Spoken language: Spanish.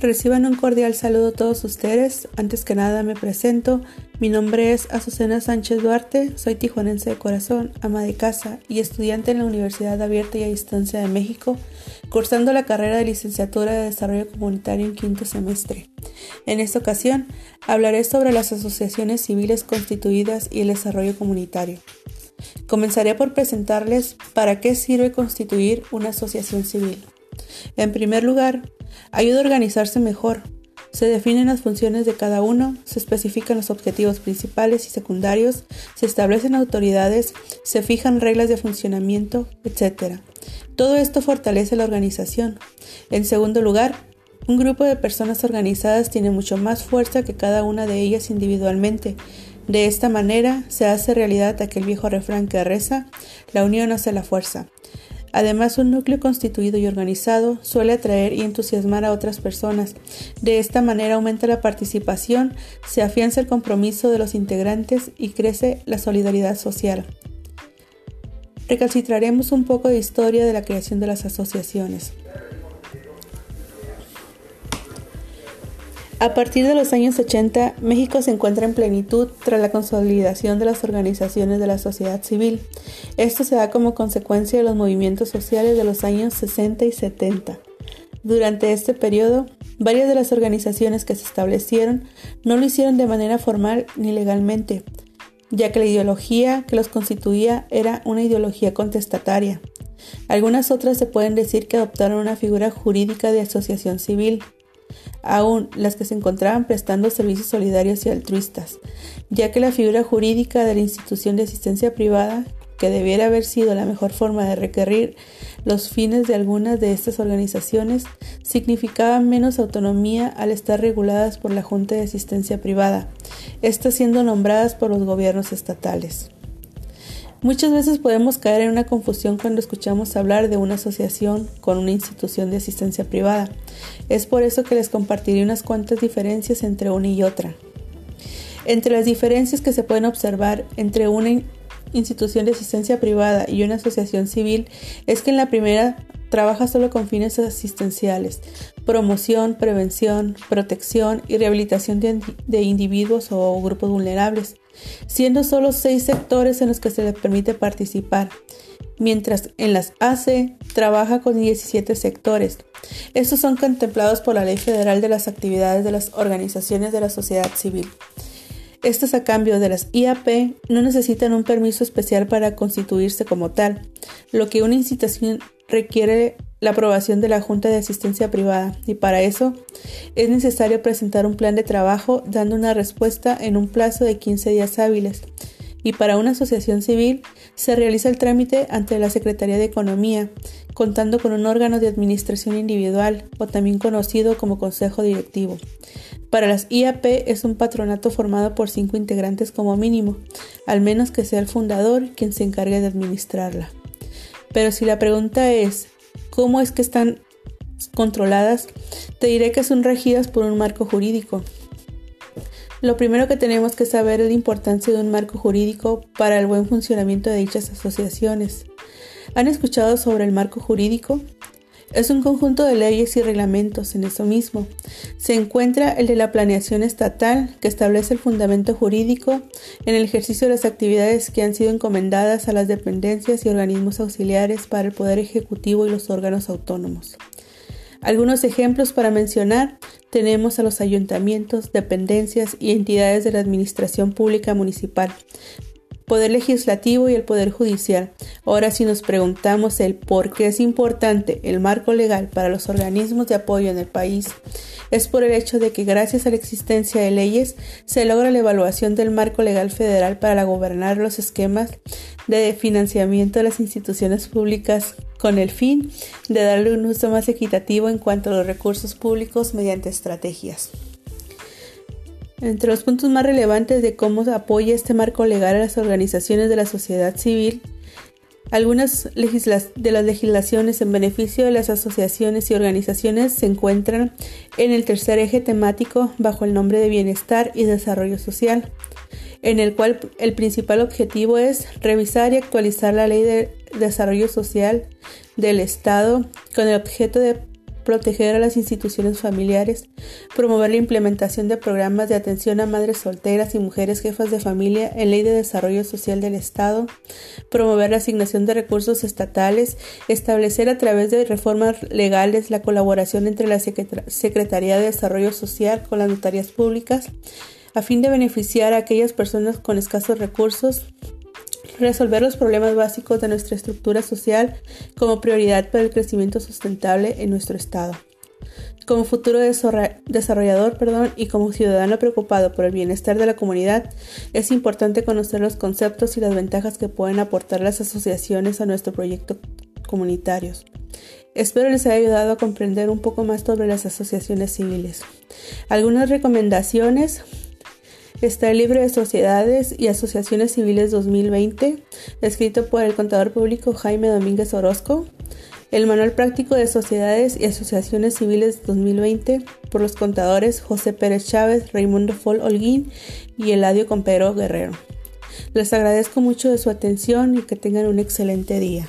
Reciban un cordial saludo todos ustedes. Antes que nada me presento. Mi nombre es Azucena Sánchez Duarte, soy tijuanense de corazón, ama de casa y estudiante en la Universidad Abierta y a Distancia de México, cursando la carrera de licenciatura de Desarrollo Comunitario en quinto semestre. En esta ocasión hablaré sobre las asociaciones civiles constituidas y el desarrollo comunitario. Comenzaré por presentarles para qué sirve constituir una asociación civil. En primer lugar, ayuda a organizarse mejor. Se definen las funciones de cada uno, se especifican los objetivos principales y secundarios, se establecen autoridades, se fijan reglas de funcionamiento, etc. Todo esto fortalece la organización. En segundo lugar, un grupo de personas organizadas tiene mucho más fuerza que cada una de ellas individualmente. De esta manera se hace realidad aquel viejo refrán que reza, la unión hace la fuerza. Además, un núcleo constituido y organizado suele atraer y entusiasmar a otras personas. De esta manera aumenta la participación, se afianza el compromiso de los integrantes y crece la solidaridad social. Recalcitraremos un poco de historia de la creación de las asociaciones. A partir de los años 80, México se encuentra en plenitud tras la consolidación de las organizaciones de la sociedad civil. Esto se da como consecuencia de los movimientos sociales de los años 60 y 70. Durante este periodo, varias de las organizaciones que se establecieron no lo hicieron de manera formal ni legalmente, ya que la ideología que los constituía era una ideología contestataria. Algunas otras se pueden decir que adoptaron una figura jurídica de asociación civil, aún las que se encontraban prestando servicios solidarios y altruistas, ya que la figura jurídica de la institución de asistencia privada, que debiera haber sido la mejor forma de requerir los fines de algunas de estas organizaciones, significaba menos autonomía al estar reguladas por la Junta de Asistencia Privada, estas siendo nombradas por los gobiernos estatales. Muchas veces podemos caer en una confusión cuando escuchamos hablar de una asociación con una institución de asistencia privada. Es por eso que les compartiré unas cuantas diferencias entre una y otra. Entre las diferencias que se pueden observar entre una institución de asistencia privada y una asociación civil es que en la primera trabaja solo con fines asistenciales, promoción, prevención, protección y rehabilitación de, individuos o grupos vulnerables siendo solo seis sectores en los que se le permite participar, mientras en las AC trabaja con 17 sectores. Estos son contemplados por la Ley Federal de las Actividades de las Organizaciones de la Sociedad Civil. Estas a cambio de las IAP no necesitan un permiso especial para constituirse como tal, lo que una incitación requiere la aprobación de la Junta de Asistencia Privada y para eso es necesario presentar un plan de trabajo dando una respuesta en un plazo de 15 días hábiles. Y para una asociación civil se realiza el trámite ante la Secretaría de Economía, contando con un órgano de administración individual o también conocido como Consejo Directivo. Para las IAP es un patronato formado por cinco integrantes como mínimo, al menos que sea el fundador quien se encargue de administrarla. Pero si la pregunta es cómo es que están controladas, te diré que son regidas por un marco jurídico. Lo primero que tenemos que saber es la importancia de un marco jurídico para el buen funcionamiento de dichas asociaciones. ¿Han escuchado sobre el marco jurídico? Es un conjunto de leyes y reglamentos en eso mismo. Se encuentra el de la planeación estatal, que establece el fundamento jurídico en el ejercicio de las actividades que han sido encomendadas a las dependencias y organismos auxiliares para el Poder Ejecutivo y los órganos autónomos. Algunos ejemplos para mencionar tenemos a los ayuntamientos, dependencias y entidades de la Administración Pública Municipal, Poder Legislativo y el Poder Judicial. Ahora si nos preguntamos el por qué es importante el marco legal para los organismos de apoyo en el país, es por el hecho de que gracias a la existencia de leyes se logra la evaluación del marco legal federal para gobernar los esquemas de financiamiento de las instituciones públicas con el fin de darle un uso más equitativo en cuanto a los recursos públicos mediante estrategias. Entre los puntos más relevantes de cómo apoya este marco legal a las organizaciones de la sociedad civil, algunas de las legislaciones en beneficio de las asociaciones y organizaciones se encuentran en el tercer eje temático bajo el nombre de bienestar y desarrollo social, en el cual el principal objetivo es revisar y actualizar la ley de desarrollo social del Estado con el objeto de proteger a las instituciones familiares, promover la implementación de programas de atención a madres solteras y mujeres jefas de familia en ley de desarrollo social del Estado, promover la asignación de recursos estatales, establecer a través de reformas legales la colaboración entre la Secretaría de Desarrollo Social con las notarías públicas, a fin de beneficiar a aquellas personas con escasos recursos, resolver los problemas básicos de nuestra estructura social como prioridad para el crecimiento sustentable en nuestro Estado. Como futuro desarrollador perdón, y como ciudadano preocupado por el bienestar de la comunidad, es importante conocer los conceptos y las ventajas que pueden aportar las asociaciones a nuestro proyecto comunitarios. Espero les haya ayudado a comprender un poco más sobre las asociaciones civiles. Algunas recomendaciones está el libro de Sociedades y Asociaciones Civiles 2020, escrito por el contador público Jaime Domínguez Orozco. El Manual Práctico de Sociedades y Asociaciones Civiles 2020 por los contadores José Pérez Chávez, Raimundo Fol Holguín y Eladio Compero Guerrero. Les agradezco mucho de su atención y que tengan un excelente día.